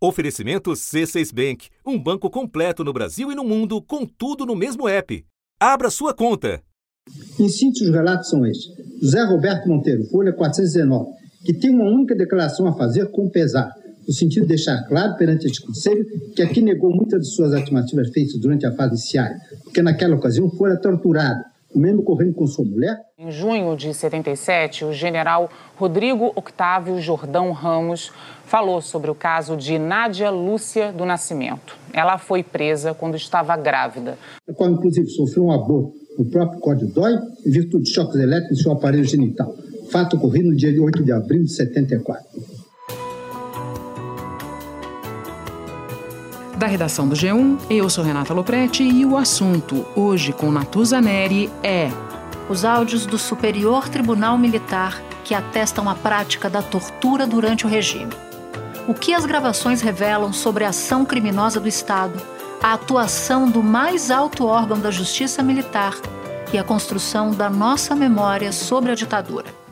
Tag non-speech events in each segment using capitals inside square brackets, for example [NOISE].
Oferecimento C6 Bank, um banco completo no Brasil e no mundo, com tudo no mesmo app. Abra sua conta. Em síntese, os relatos são estes. José Roberto Monteiro, Folha 419, que tem uma única declaração a fazer com pesar, no sentido de deixar claro perante este Conselho que aqui negou muitas de suas afirmativas feitas durante a fase inicial, porque naquela ocasião fora torturado, mesmo ocorrendo com sua mulher? Em junho de 77, o general Rodrigo Octávio Jordão Ramos falou sobre o caso de Nádia Lúcia do Nascimento. Ela foi presa quando estava grávida. Qual, inclusive, sofreu um aborto no próprio Código DOI em virtude de choques elétricos em seu aparelho genital. Fato ocorrido no dia 8 de abril de 74. Da redação do G1, eu sou Renata Loprete e o assunto, hoje com Natuza Neri, é... Os áudios do Superior Tribunal Militar que atestam a prática da tortura durante o regime o que as gravações revelam sobre a ação criminosa do Estado, a atuação do mais alto órgão da justiça militar e a construção da nossa memória sobre a ditadura.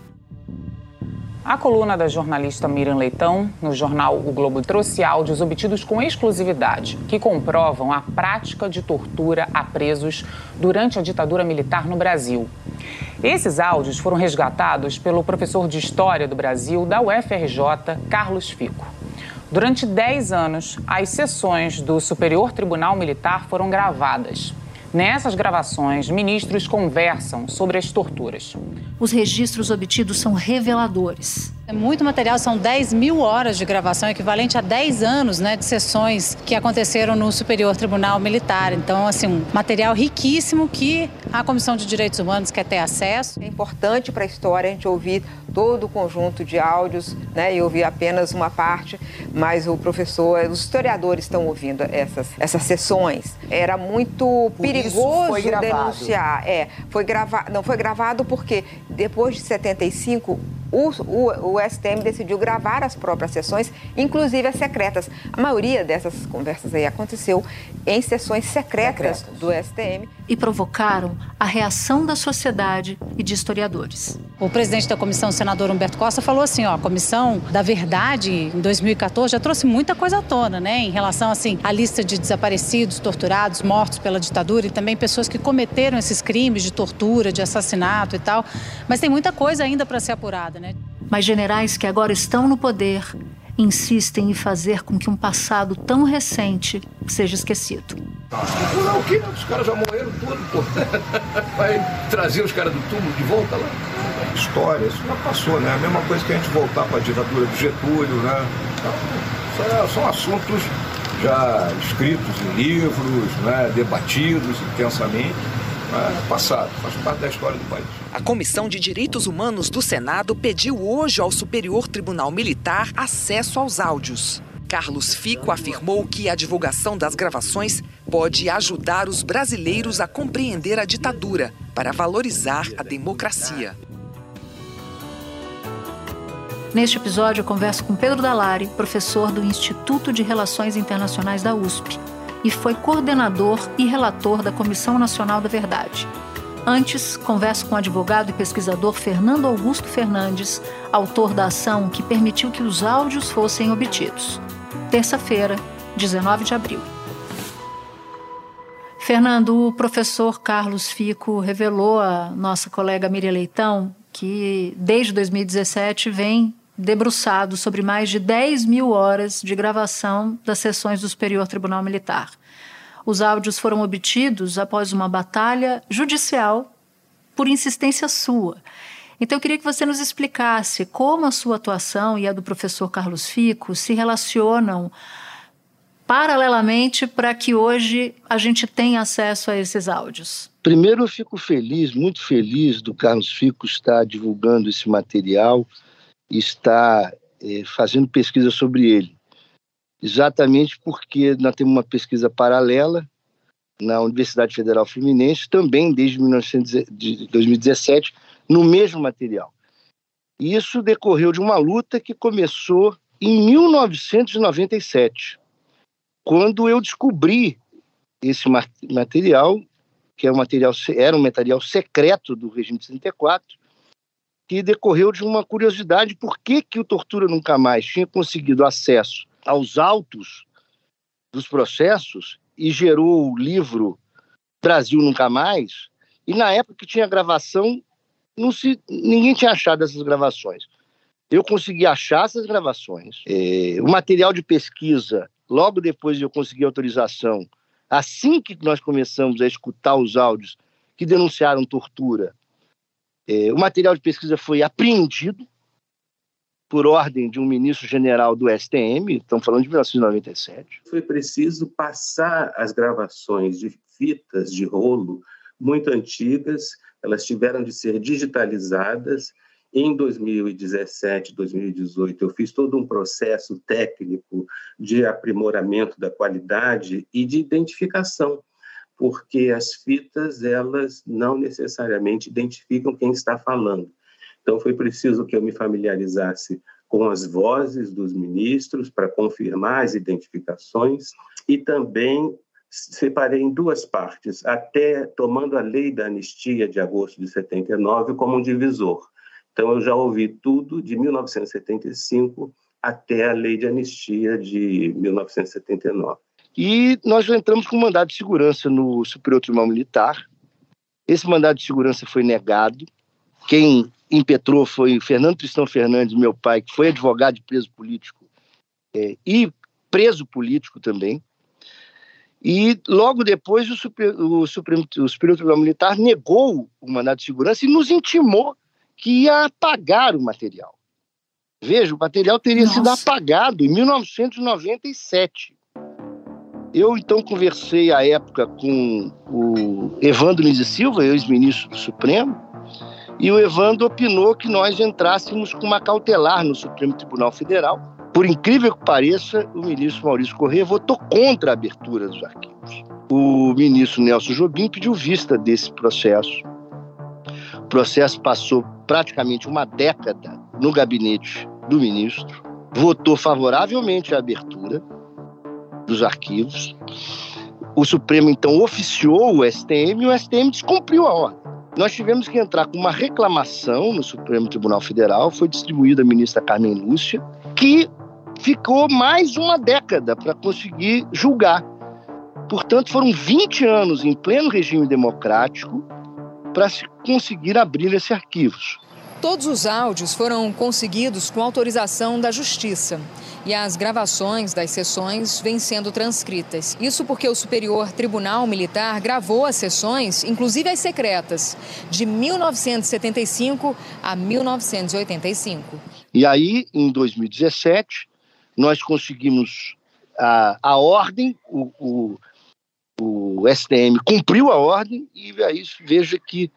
A coluna da jornalista Miriam Leitão, no jornal O Globo, trouxe áudios obtidos com exclusividade que comprovam a prática de tortura a presos durante a ditadura militar no Brasil. Esses áudios foram resgatados pelo professor de História do Brasil da UFRJ, Carlos Fico. Durante 10 anos, as sessões do Superior Tribunal Militar foram gravadas. Nessas gravações, ministros conversam sobre as torturas. Os registros obtidos são reveladores. É muito material, são 10 mil horas de gravação, equivalente a 10 anos né, de sessões que aconteceram no Superior Tribunal Militar. Então, assim, um material riquíssimo que a Comissão de Direitos Humanos quer ter acesso. É importante para a história a gente ouvir todo o conjunto de áudios, né, e ouvir apenas uma parte, mas o professor, os historiadores estão ouvindo essas, essas sessões. Era muito Por perigoso denunciar. É, foi gravado, não foi gravado porque depois de 75 o, o, o, STM decidiu gravar as próprias sessões, inclusive as secretas. A maioria dessas conversas aí aconteceu em sessões secretas, secretas. do STM. E provocaram a reação da sociedade e de historiadores. O presidente da comissão, o senador Humberto Costa, falou assim: ó, a comissão da verdade em 2014 já trouxe muita coisa à tona, né? Em relação assim à lista de desaparecidos, torturados, mortos pela ditadura e também pessoas que cometeram esses crimes de tortura, de assassinato e tal. Mas tem muita coisa ainda para ser apurada né? Mas generais que agora estão no poder insistem em fazer com que um passado tão recente seja esquecido. Não, o quê? Os caras já morreram tudo, pô. [LAUGHS] Vai trazer os caras do túmulo de volta lá. História, isso já passou, né? A mesma coisa que a gente voltar para a ditadura do Getúlio, né? Isso são assuntos já escritos em livros, né? debatidos intensamente é passado, faz parte da história do país. A Comissão de Direitos Humanos do Senado pediu hoje ao Superior Tribunal Militar acesso aos áudios. Carlos Fico afirmou que a divulgação das gravações pode ajudar os brasileiros a compreender a ditadura para valorizar a democracia. Neste episódio, eu converso com Pedro Dalari, professor do Instituto de Relações Internacionais da USP e foi coordenador e relator da Comissão Nacional da Verdade. Antes, converso com o advogado e pesquisador Fernando Augusto Fernandes, autor da ação que permitiu que os áudios fossem obtidos. Terça-feira, 19 de abril. Fernando, o professor Carlos Fico revelou à nossa colega Miriam Leitão que, desde 2017, vem debruçado sobre mais de 10 mil horas de gravação das sessões do Superior Tribunal Militar. Os áudios foram obtidos após uma batalha judicial por insistência sua. Então, eu queria que você nos explicasse como a sua atuação e a do professor Carlos Fico se relacionam paralelamente para que hoje a gente tenha acesso a esses áudios. Primeiro, eu fico feliz, muito feliz do Carlos Fico estar divulgando esse material está é, fazendo pesquisa sobre ele. Exatamente porque nós temos uma pesquisa paralela na Universidade Federal Fluminense, também desde 2017, no mesmo material. E isso decorreu de uma luta que começou em 1997, quando eu descobri esse material, que era um material, era um material secreto do regime de 34, que decorreu de uma curiosidade por que, que o Tortura Nunca Mais tinha conseguido acesso aos autos dos processos e gerou o livro Brasil Nunca Mais. E na época que tinha gravação, não se, ninguém tinha achado essas gravações. Eu consegui achar essas gravações. É, o material de pesquisa, logo depois de eu conseguir autorização, assim que nós começamos a escutar os áudios que denunciaram tortura, é, o material de pesquisa foi apreendido por ordem de um ministro-general do STM, estamos falando de 1997. Foi preciso passar as gravações de fitas de rolo muito antigas, elas tiveram de ser digitalizadas. Em 2017, 2018, eu fiz todo um processo técnico de aprimoramento da qualidade e de identificação, porque as fitas elas não necessariamente identificam quem está falando. Então, foi preciso que eu me familiarizasse com as vozes dos ministros para confirmar as identificações e também separei em duas partes, até tomando a lei da anistia de agosto de 79 como um divisor. Então, eu já ouvi tudo de 1975 até a lei de anistia de 1979. E nós já entramos com um mandado de segurança no Superior Tribunal Militar. Esse mandado de segurança foi negado. Quem impetrou foi Fernando Tristão Fernandes, meu pai, que foi advogado de preso político é, e preso político também. E logo depois o, o, Supremo, o Superior Tribunal Militar negou o mandado de segurança e nos intimou que ia apagar o material. Veja, o material teria Nossa. sido apagado em 1997. Eu então conversei à época com o Evandro Nise Silva, ex-ministro do Supremo, e o Evandro opinou que nós entrássemos com uma cautelar no Supremo Tribunal Federal. Por incrível que pareça, o ministro Maurício Corrêa votou contra a abertura dos arquivos. O ministro Nelson Jobim pediu vista desse processo. O processo passou praticamente uma década no gabinete do ministro, votou favoravelmente à abertura dos arquivos. O Supremo então oficiou o STM e o STM descumpriu a ordem. Nós tivemos que entrar com uma reclamação no Supremo Tribunal Federal, foi distribuída a ministra Carmen Lúcia, que ficou mais uma década para conseguir julgar. Portanto, foram 20 anos em pleno regime democrático para se conseguir abrir esses arquivos. Todos os áudios foram conseguidos com autorização da Justiça e as gravações das sessões vêm sendo transcritas. Isso porque o Superior Tribunal Militar gravou as sessões, inclusive as secretas, de 1975 a 1985. E aí, em 2017, nós conseguimos a, a ordem, o, o, o STM cumpriu a ordem, e aí veja que,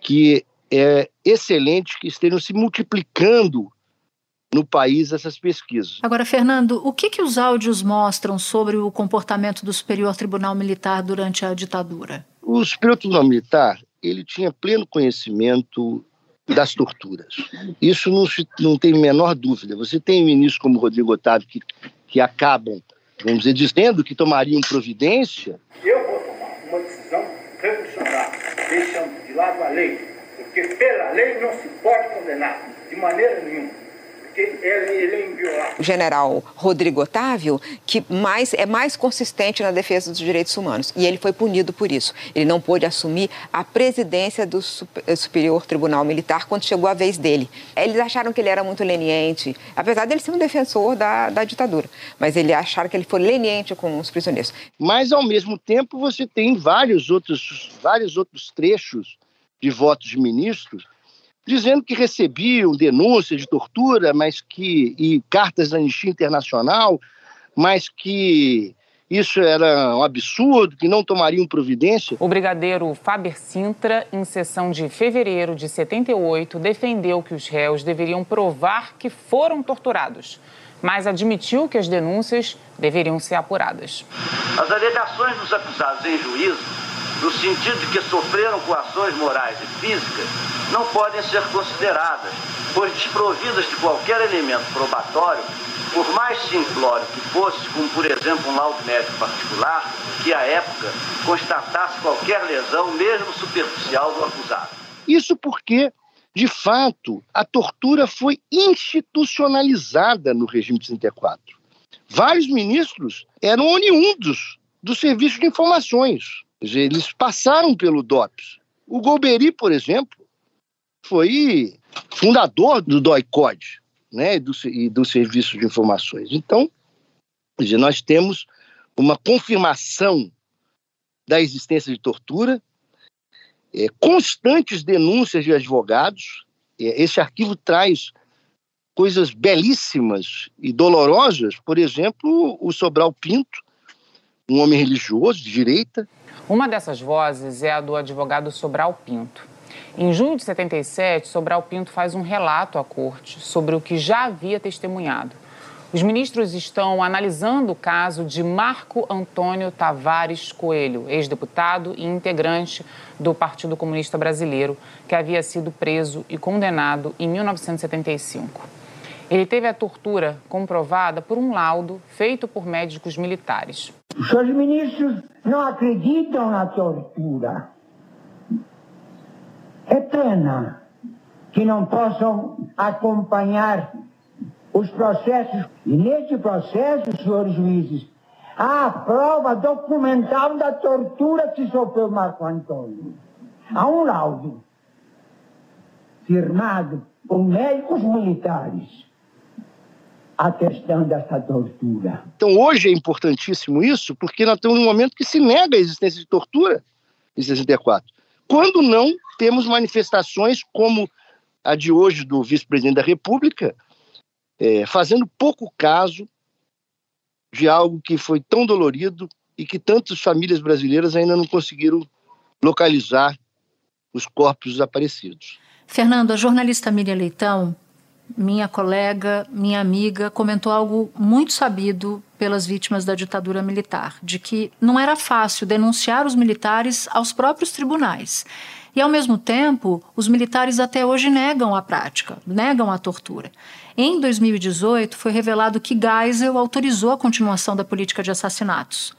que é excelente que estejam se multiplicando no país essas pesquisas. Agora, Fernando, o que, que os áudios mostram sobre o comportamento do Superior Tribunal Militar durante a ditadura? O Superior Tribunal Militar ele tinha pleno conhecimento das torturas. Isso não, se, não tem menor dúvida. Você tem ministros como Rodrigo Otávio que, que acabam, vamos dizer, dizendo que tomariam providência. Eu vou tomar uma decisão revolucionária, deixando de lado a lei porque pela lei não se pode condenar, de maneira nenhuma. Ele, ele é inviolável. O general Rodrigo Otávio, que mais, é mais consistente na defesa dos direitos humanos. E ele foi punido por isso. Ele não pôde assumir a presidência do Superior Tribunal Militar quando chegou a vez dele. Eles acharam que ele era muito leniente, apesar dele ser um defensor da, da ditadura. Mas ele acharam que ele foi leniente com os prisioneiros. Mas, ao mesmo tempo, você tem vários outros, vários outros trechos de votos de ministros, dizendo que recebiam denúncias de tortura, mas que e cartas da Anistia Internacional, mas que isso era um absurdo, que não tomariam providência. O brigadeiro Faber Sintra, em sessão de fevereiro de 78, defendeu que os réus deveriam provar que foram torturados, mas admitiu que as denúncias deveriam ser apuradas. As alegações dos acusados em juízo no sentido de que sofreram coações morais e físicas, não podem ser consideradas, pois desprovidas de qualquer elemento probatório, por mais simplório que fosse, como por exemplo um laudo médico particular, que à época constatasse qualquer lesão, mesmo superficial, do acusado. Isso porque, de fato, a tortura foi institucionalizada no regime de 34. Vários ministros eram oriundos do Serviço de Informações. Eles passaram pelo DOPS. O Golbery, por exemplo, foi fundador do DOI-CODE né, e, do, e do Serviço de Informações. Então, nós temos uma confirmação da existência de tortura, é, constantes denúncias de advogados. É, esse arquivo traz coisas belíssimas e dolorosas, por exemplo, o Sobral Pinto, um homem religioso de direita. Uma dessas vozes é a do advogado Sobral Pinto. Em junho de 77, Sobral Pinto faz um relato à corte sobre o que já havia testemunhado. Os ministros estão analisando o caso de Marco Antônio Tavares Coelho, ex-deputado e integrante do Partido Comunista Brasileiro, que havia sido preso e condenado em 1975. Ele teve a tortura comprovada por um laudo feito por médicos militares. Os seus ministros não acreditam na tortura. É pena que não possam acompanhar os processos. E neste processo, senhores juízes, há a prova documental da tortura que sofreu Marco Antônio. Há um laudo firmado por médicos militares atestando essa tortura. Então hoje é importantíssimo isso, porque nós temos um momento que se nega a existência de tortura em 64. Quando não temos manifestações como a de hoje do vice-presidente da República, é, fazendo pouco caso de algo que foi tão dolorido e que tantas famílias brasileiras ainda não conseguiram localizar os corpos desaparecidos. Fernando, a jornalista Miriam Leitão, minha colega, minha amiga, comentou algo muito sabido pelas vítimas da ditadura militar, de que não era fácil denunciar os militares aos próprios tribunais. E, ao mesmo tempo, os militares até hoje negam a prática, negam a tortura. Em 2018, foi revelado que Geisel autorizou a continuação da política de assassinatos.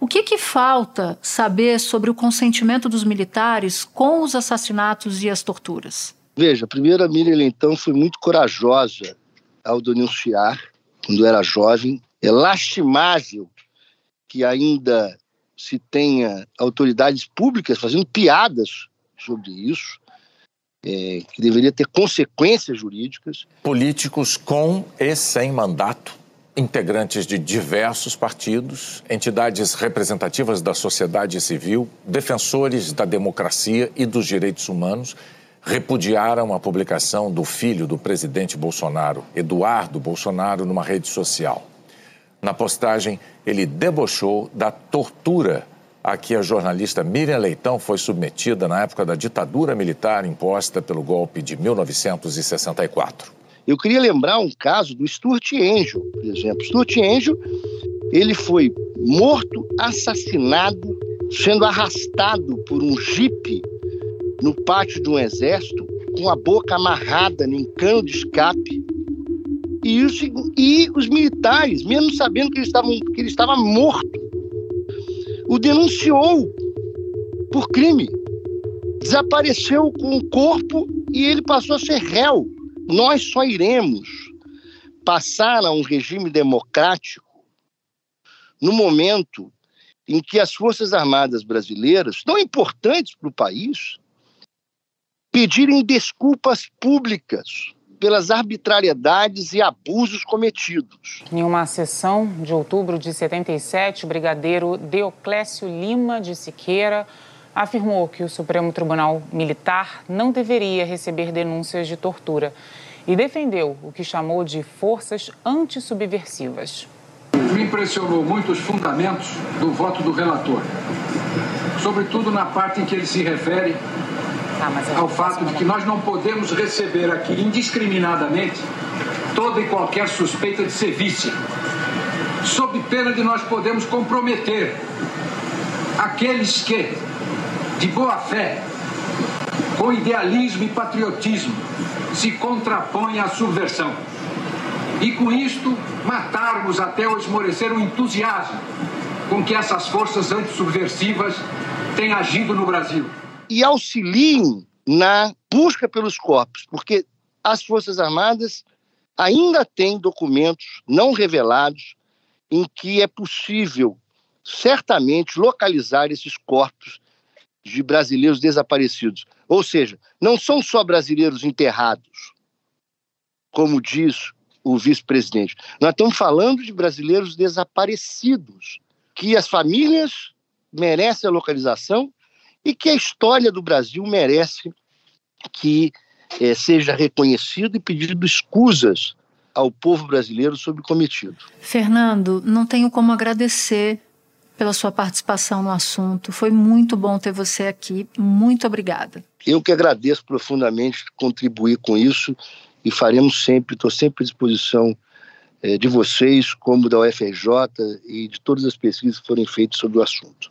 O que, que falta saber sobre o consentimento dos militares com os assassinatos e as torturas? Veja, a primeira Miriam então foi muito corajosa ao denunciar, quando era jovem. É lastimável que ainda se tenha autoridades públicas fazendo piadas sobre isso, é, que deveria ter consequências jurídicas. Políticos com e sem mandato, integrantes de diversos partidos, entidades representativas da sociedade civil, defensores da democracia e dos direitos humanos repudiaram a publicação do filho do presidente Bolsonaro, Eduardo Bolsonaro, numa rede social. Na postagem, ele debochou da tortura a que a jornalista Miriam Leitão foi submetida na época da ditadura militar imposta pelo golpe de 1964. Eu queria lembrar um caso do Stuart Angel, por exemplo. Stuart Angel, ele foi morto, assassinado, sendo arrastado por um jipe no pátio de um exército, com a boca amarrada em cano de escape. E, isso, e os militares, mesmo sabendo que ele, estava, que ele estava morto, o denunciou por crime. Desapareceu com o corpo e ele passou a ser réu. Nós só iremos passar a um regime democrático no momento em que as Forças Armadas brasileiras, tão importantes para o país, pedirem desculpas públicas pelas arbitrariedades e abusos cometidos. Em uma sessão de outubro de 77, o brigadeiro Deoclésio Lima de Siqueira afirmou que o Supremo Tribunal Militar não deveria receber denúncias de tortura e defendeu o que chamou de forças antissubversivas. Me impressionou muito os fundamentos do voto do relator, sobretudo na parte em que ele se refere ao fato de que nós não podemos receber aqui indiscriminadamente toda e qualquer suspeita de serviço, sob pena de nós podermos comprometer aqueles que, de boa fé, com idealismo e patriotismo, se contrapõem à subversão. E com isto, matarmos até o esmorecer o entusiasmo com que essas forças antissubversivas têm agido no Brasil e auxiliem na busca pelos corpos, porque as Forças Armadas ainda têm documentos não revelados em que é possível, certamente, localizar esses corpos de brasileiros desaparecidos. Ou seja, não são só brasileiros enterrados, como diz o vice-presidente. Nós estamos falando de brasileiros desaparecidos, que as famílias merecem a localização e que a história do Brasil merece que é, seja reconhecido e pedido escusas ao povo brasileiro sobre o cometido. Fernando, não tenho como agradecer pela sua participação no assunto. Foi muito bom ter você aqui. Muito obrigada. Eu que agradeço profundamente contribuir com isso e faremos sempre, estou sempre à disposição é, de vocês, como da UFRJ e de todas as pesquisas que forem feitas sobre o assunto.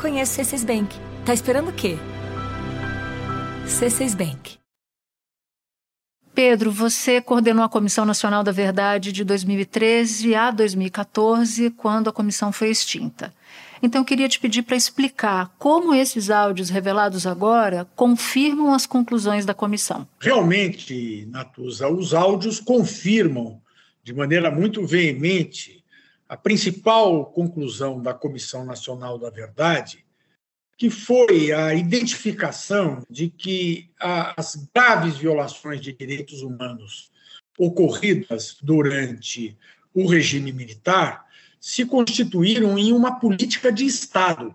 Conheça o C6 Bank. Tá esperando o quê? C6 Bank. Pedro, você coordenou a Comissão Nacional da Verdade de 2013 a 2014, quando a comissão foi extinta. Então, eu queria te pedir para explicar como esses áudios revelados agora confirmam as conclusões da comissão. Realmente, Natuza, os áudios confirmam de maneira muito veemente a principal conclusão da Comissão Nacional da Verdade, que foi a identificação de que as graves violações de direitos humanos ocorridas durante o regime militar se constituíram em uma política de Estado.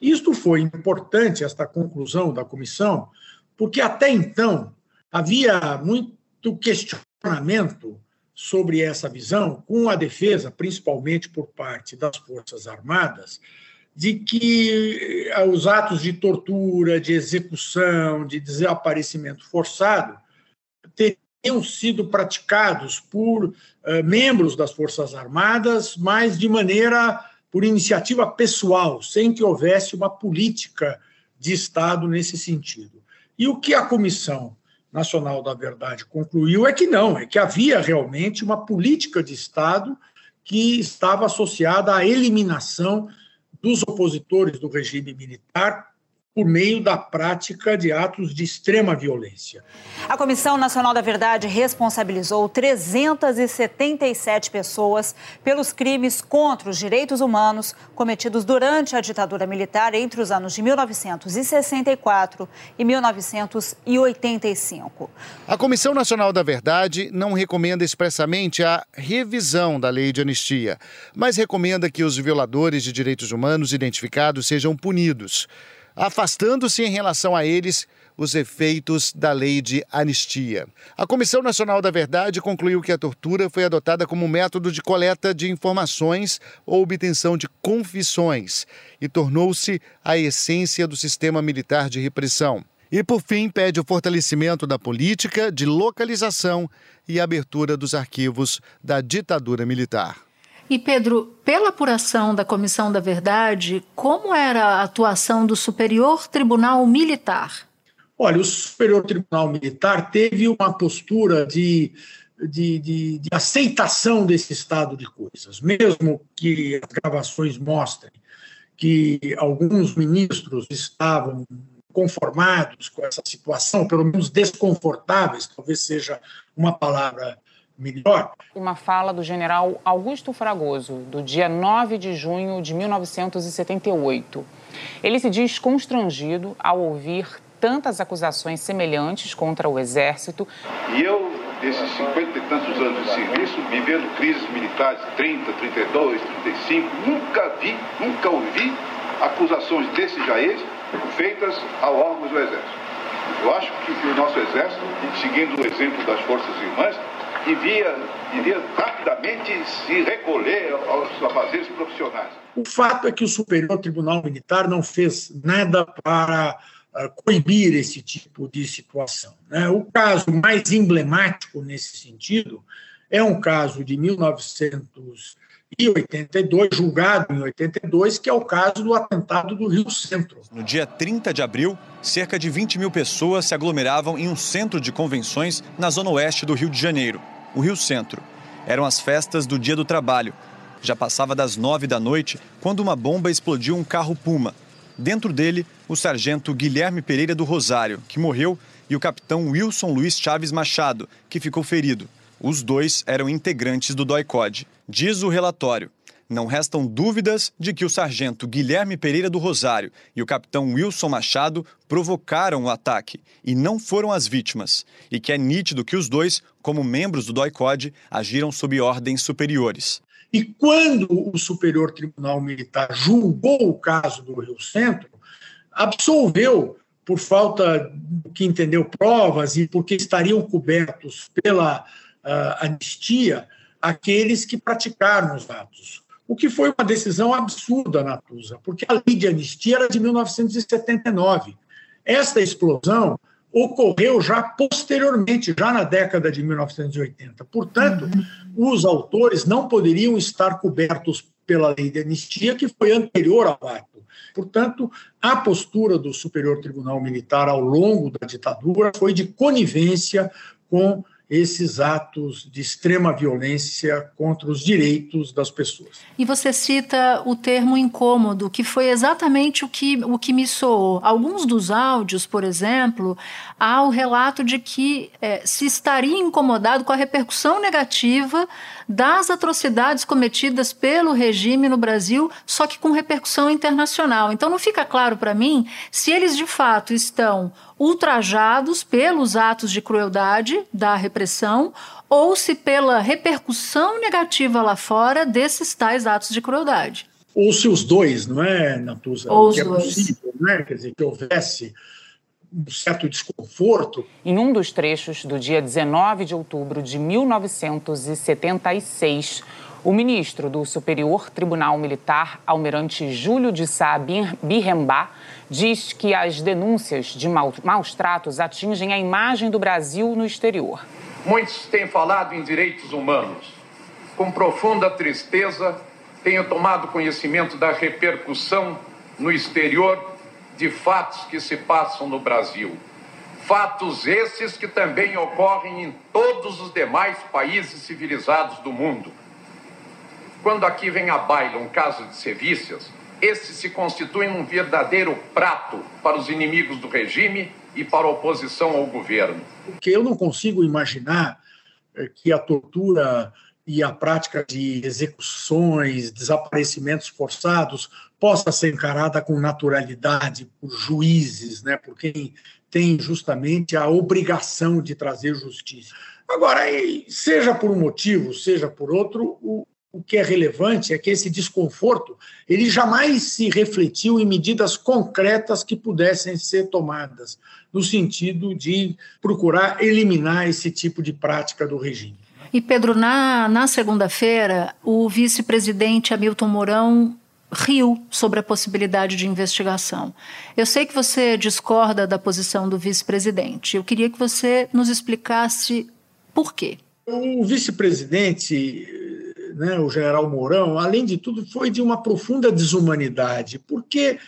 Isto foi importante, esta conclusão da comissão, porque até então havia muito questionamento sobre essa visão, com a defesa, principalmente por parte das Forças Armadas, de que eh, os atos de tortura, de execução, de desaparecimento forçado teriam sido praticados por uh, membros das Forças Armadas, mas de maneira por iniciativa pessoal, sem que houvesse uma política de Estado nesse sentido. E o que a Comissão Nacional da Verdade concluiu é que não, é que havia realmente uma política de Estado que estava associada à eliminação dos opositores do regime militar por meio da prática de atos de extrema violência. A Comissão Nacional da Verdade responsabilizou 377 pessoas pelos crimes contra os direitos humanos cometidos durante a ditadura militar entre os anos de 1964 e 1985. A Comissão Nacional da Verdade não recomenda expressamente a revisão da lei de anistia, mas recomenda que os violadores de direitos humanos identificados sejam punidos afastando-se em relação a eles os efeitos da lei de anistia. A Comissão Nacional da Verdade concluiu que a tortura foi adotada como método de coleta de informações ou obtenção de confissões e tornou-se a essência do sistema militar de repressão. E, por fim, pede o fortalecimento da política de localização e abertura dos arquivos da ditadura militar. E Pedro, pela apuração da Comissão da Verdade, como era a atuação do Superior Tribunal Militar? Olha, o Superior Tribunal Militar teve uma postura de, de, de, de aceitação desse estado de coisas, mesmo que as gravações mostrem que alguns ministros estavam conformados com essa situação, pelo menos desconfortáveis, talvez seja uma palavra melhor. Uma fala do general Augusto Fragoso, do dia 9 de junho de 1978. Ele se diz constrangido ao ouvir tantas acusações semelhantes contra o Exército. E eu, desses cinquenta e tantos anos de serviço, vivendo crises militares 30, 32, 35, nunca vi, nunca ouvi acusações desse jaez feitas a órgãos do Exército. Eu acho que, que o nosso Exército, seguindo o exemplo das Forças Irmãs, devia, devia rapidamente se recolher aos afazeres profissionais. O fato é que o Superior Tribunal Militar não fez nada para uh, coibir esse tipo de situação. Né? O caso mais emblemático nesse sentido é um caso de 1900 e 82, julgado em 82, que é o caso do atentado do Rio Centro. No dia 30 de abril, cerca de 20 mil pessoas se aglomeravam em um centro de convenções na zona oeste do Rio de Janeiro, o Rio Centro. Eram as festas do Dia do Trabalho. Já passava das nove da noite quando uma bomba explodiu um carro Puma. Dentro dele, o sargento Guilherme Pereira do Rosário, que morreu, e o capitão Wilson Luiz Chaves Machado, que ficou ferido. Os dois eram integrantes do DOI-CODE. Diz o relatório. Não restam dúvidas de que o sargento Guilherme Pereira do Rosário e o capitão Wilson Machado provocaram o ataque e não foram as vítimas, e que é nítido que os dois, como membros do DOI-CODE, agiram sob ordens superiores. E quando o Superior Tribunal Militar julgou o caso do Rio Centro, absolveu por falta que entendeu provas e porque estariam cobertos pela uh, anistia aqueles que praticaram os atos. O que foi uma decisão absurda na Tusa, porque a lei de anistia era de 1979. Esta explosão ocorreu já posteriormente, já na década de 1980. Portanto, uhum. os autores não poderiam estar cobertos pela lei de anistia, que foi anterior ao ato. Portanto, a postura do Superior Tribunal Militar ao longo da ditadura foi de conivência com esses atos de extrema violência contra os direitos das pessoas. E você cita o termo incômodo, que foi exatamente o que, o que me soou. Alguns dos áudios, por exemplo, há o relato de que é, se estaria incomodado com a repercussão negativa das atrocidades cometidas pelo regime no Brasil, só que com repercussão internacional. Então não fica claro para mim se eles de fato estão ultrajados pelos atos de crueldade da repressão ou se pela repercussão negativa lá fora desses tais atos de crueldade. Ou se os dois, não é, Natuza? Ou que é possível, né? Quer dizer, que houvesse um certo desconforto. Em um dos trechos do dia 19 de outubro de 1976, o ministro do Superior Tribunal Militar, almirante Júlio de Sá Birrembá, diz que as denúncias de maus tratos atingem a imagem do Brasil no exterior. Muitos têm falado em direitos humanos. Com profunda tristeza, tenho tomado conhecimento da repercussão no exterior de fatos que se passam no Brasil. Fatos esses que também ocorrem em todos os demais países civilizados do mundo quando aqui vem à baila um caso de sevícias, esse se constitui um verdadeiro prato para os inimigos do regime e para a oposição ao governo. Porque eu não consigo imaginar eh, que a tortura e a prática de execuções, desaparecimentos forçados possa ser encarada com naturalidade por juízes, né, por quem tem justamente a obrigação de trazer justiça. Agora, seja por um motivo, seja por outro, o, o que é relevante é que esse desconforto ele jamais se refletiu em medidas concretas que pudessem ser tomadas no sentido de procurar eliminar esse tipo de prática do regime. E Pedro, na, na segunda-feira, o vice-presidente Hamilton Mourão riu sobre a possibilidade de investigação. Eu sei que você discorda da posição do vice-presidente. Eu queria que você nos explicasse por quê. O vice-presidente né, o general Mourão, além de tudo, foi de uma profunda desumanidade, porque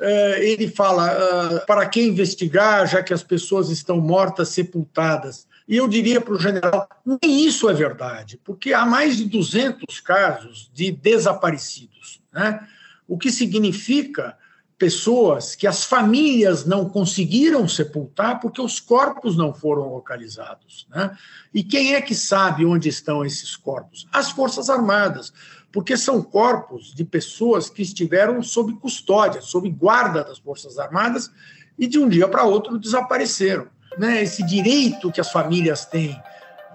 eh, ele fala ah, para que investigar, já que as pessoas estão mortas, sepultadas. E eu diria para o general, nem isso é verdade, porque há mais de 200 casos de desaparecidos, né? o que significa pessoas que as famílias não conseguiram sepultar porque os corpos não foram localizados. Né? E quem é que sabe onde estão esses corpos? As Forças Armadas, porque são corpos de pessoas que estiveram sob custódia, sob guarda das Forças Armadas e de um dia para outro desapareceram. Né? Esse direito que as famílias têm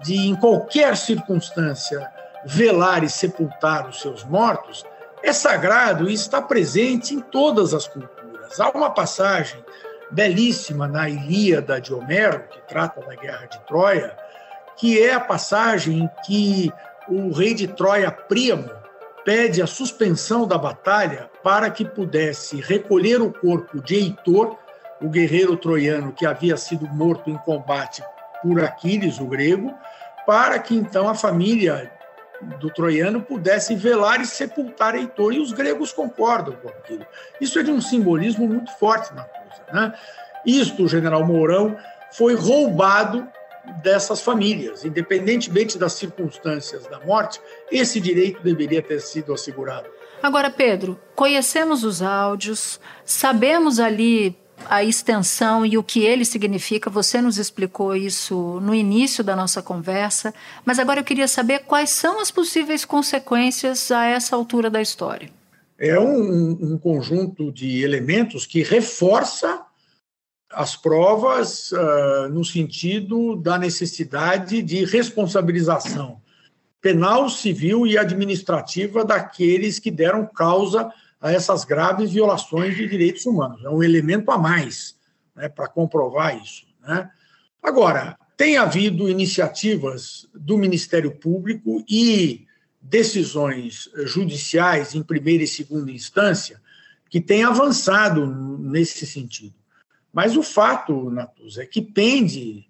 de, em qualquer circunstância, velar e sepultar os seus mortos é sagrado e está presente em todas as culturas. Há uma passagem belíssima na Ilíada de Homero, que trata da guerra de Troia, que é a passagem em que o rei de Troia, Príamo, pede a suspensão da batalha para que pudesse recolher o corpo de Heitor, o guerreiro troiano que havia sido morto em combate por Aquiles, o grego, para que então a família do troiano pudesse velar e sepultar Heitor, e os gregos concordam com aquilo. Isso é de um simbolismo muito forte na coisa. Né? Isto, o general Mourão, foi roubado dessas famílias, independentemente das circunstâncias da morte, esse direito deveria ter sido assegurado. Agora, Pedro, conhecemos os áudios, sabemos ali a extensão e o que ele significa. Você nos explicou isso no início da nossa conversa, mas agora eu queria saber quais são as possíveis consequências a essa altura da história. É um, um conjunto de elementos que reforça as provas uh, no sentido da necessidade de responsabilização penal, civil e administrativa daqueles que deram causa a essas graves violações de direitos humanos. É um elemento a mais né, para comprovar isso. Né? Agora, tem havido iniciativas do Ministério Público e decisões judiciais em primeira e segunda instância que têm avançado nesse sentido. Mas o fato, Natus, é que pende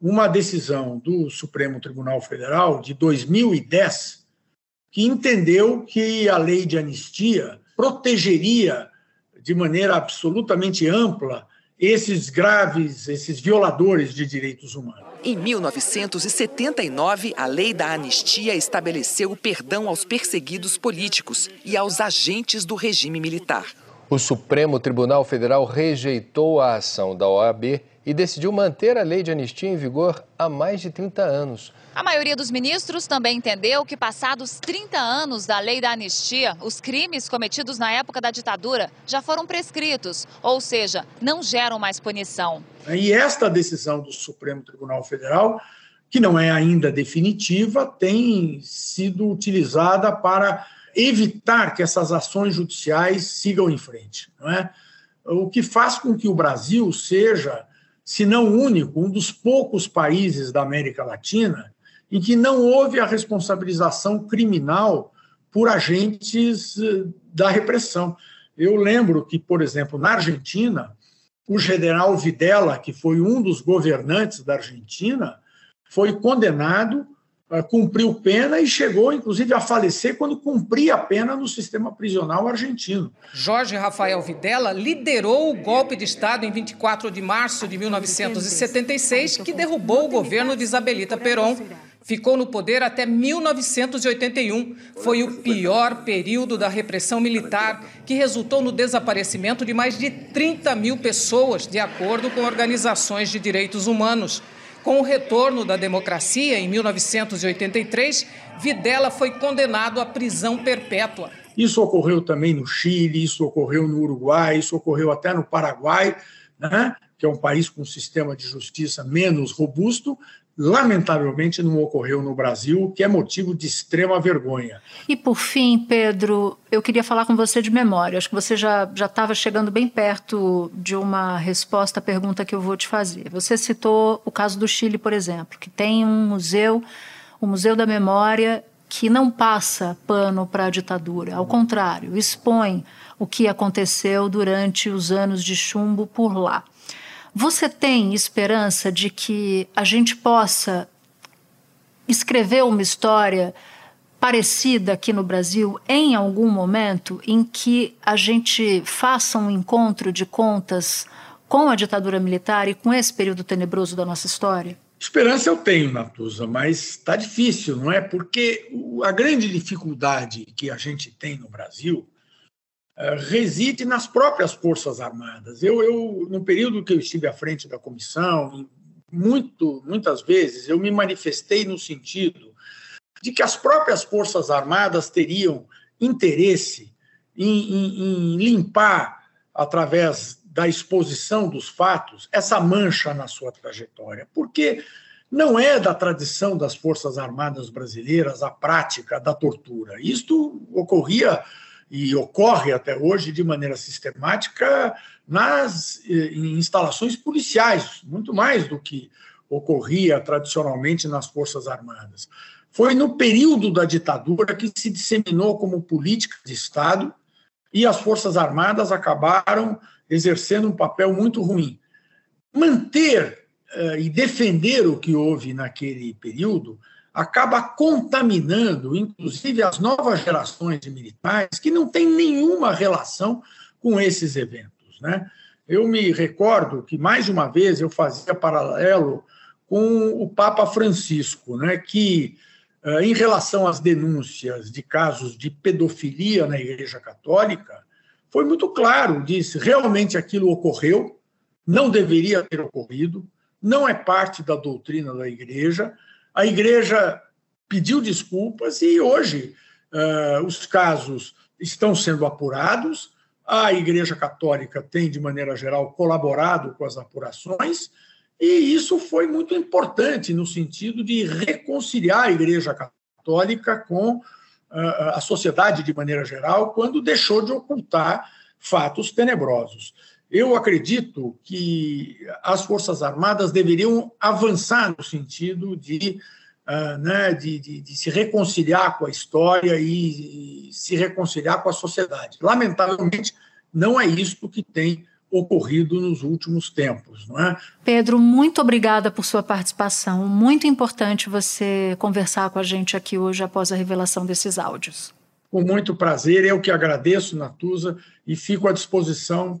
uma decisão do Supremo Tribunal Federal de 2010 que entendeu que a lei de anistia protegeria de maneira absolutamente ampla esses graves, esses violadores de direitos humanos. Em 1979, a Lei da Anistia estabeleceu o perdão aos perseguidos políticos e aos agentes do regime militar. O Supremo Tribunal Federal rejeitou a ação da OAB e decidiu manter a lei de anistia em vigor há mais de 30 anos. A maioria dos ministros também entendeu que, passados 30 anos da lei da anistia, os crimes cometidos na época da ditadura já foram prescritos, ou seja, não geram mais punição. E esta decisão do Supremo Tribunal Federal, que não é ainda definitiva, tem sido utilizada para evitar que essas ações judiciais sigam em frente. Não é? O que faz com que o Brasil seja, se não único, um dos poucos países da América Latina em que não houve a responsabilização criminal por agentes eh, da repressão. Eu lembro que, por exemplo, na Argentina, o general Videla, que foi um dos governantes da Argentina, foi condenado, cumpriu pena e chegou, inclusive, a falecer quando cumpria a pena no sistema prisional argentino. Jorge Rafael Videla liderou o golpe de Estado em 24 de março de 1976, que derrubou o governo de Isabelita Perón Ficou no poder até 1981. Foi o pior período da repressão militar, que resultou no desaparecimento de mais de 30 mil pessoas, de acordo com organizações de direitos humanos. Com o retorno da democracia em 1983, Videla foi condenado à prisão perpétua. Isso ocorreu também no Chile, isso ocorreu no Uruguai, isso ocorreu até no Paraguai, né? que é um país com um sistema de justiça menos robusto, lamentavelmente não ocorreu no Brasil, o que é motivo de extrema vergonha. E por fim, Pedro, eu queria falar com você de memória. Acho que você já estava chegando bem perto de uma resposta à pergunta que eu vou te fazer. Você citou o caso do Chile, por exemplo, que tem um museu, o Museu da Memória, que não passa pano para a ditadura, ao contrário, expõe o que aconteceu durante os anos de chumbo por lá. Você tem esperança de que a gente possa escrever uma história parecida aqui no Brasil em algum momento em que a gente faça um encontro de contas com a ditadura militar e com esse período tenebroso da nossa história? Esperança eu tenho, Natuza, mas está difícil, não é? Porque a grande dificuldade que a gente tem no Brasil reside nas próprias Forças Armadas. Eu, eu, no período que eu estive à frente da comissão, muito, muitas vezes eu me manifestei no sentido de que as próprias Forças Armadas teriam interesse em, em, em limpar, através da exposição dos fatos, essa mancha na sua trajetória. Porque não é da tradição das Forças Armadas brasileiras a prática da tortura. Isto ocorria e ocorre até hoje de maneira sistemática nas em instalações policiais, muito mais do que ocorria tradicionalmente nas Forças Armadas. Foi no período da ditadura que se disseminou como política de Estado e as Forças Armadas acabaram exercendo um papel muito ruim. Manter uh, e defender o que houve naquele período acaba contaminando, inclusive, as novas gerações de militares que não têm nenhuma relação com esses eventos. Né? Eu me recordo que, mais uma vez, eu fazia paralelo com o Papa Francisco, né, que, eh, em relação às denúncias de casos de pedofilia na Igreja Católica, foi muito claro, disse, realmente aquilo ocorreu, não deveria ter ocorrido, não é parte da doutrina da Igreja, a igreja pediu desculpas e hoje uh, os casos estão sendo apurados. A Igreja Católica tem, de maneira geral, colaborado com as apurações, e isso foi muito importante no sentido de reconciliar a Igreja Católica com uh, a sociedade, de maneira geral, quando deixou de ocultar fatos tenebrosos. Eu acredito que as Forças Armadas deveriam avançar no sentido de, uh, né, de, de, de, se reconciliar com a história e, e, se reconciliar com a sociedade. Lamentavelmente, não é isto que tem ocorrido nos últimos tempos, não é? Pedro, muito obrigada por sua participação. Muito importante você conversar com a gente aqui hoje após a revelação desses áudios. Com muito prazer, eu que agradeço, Natuza, e fico à disposição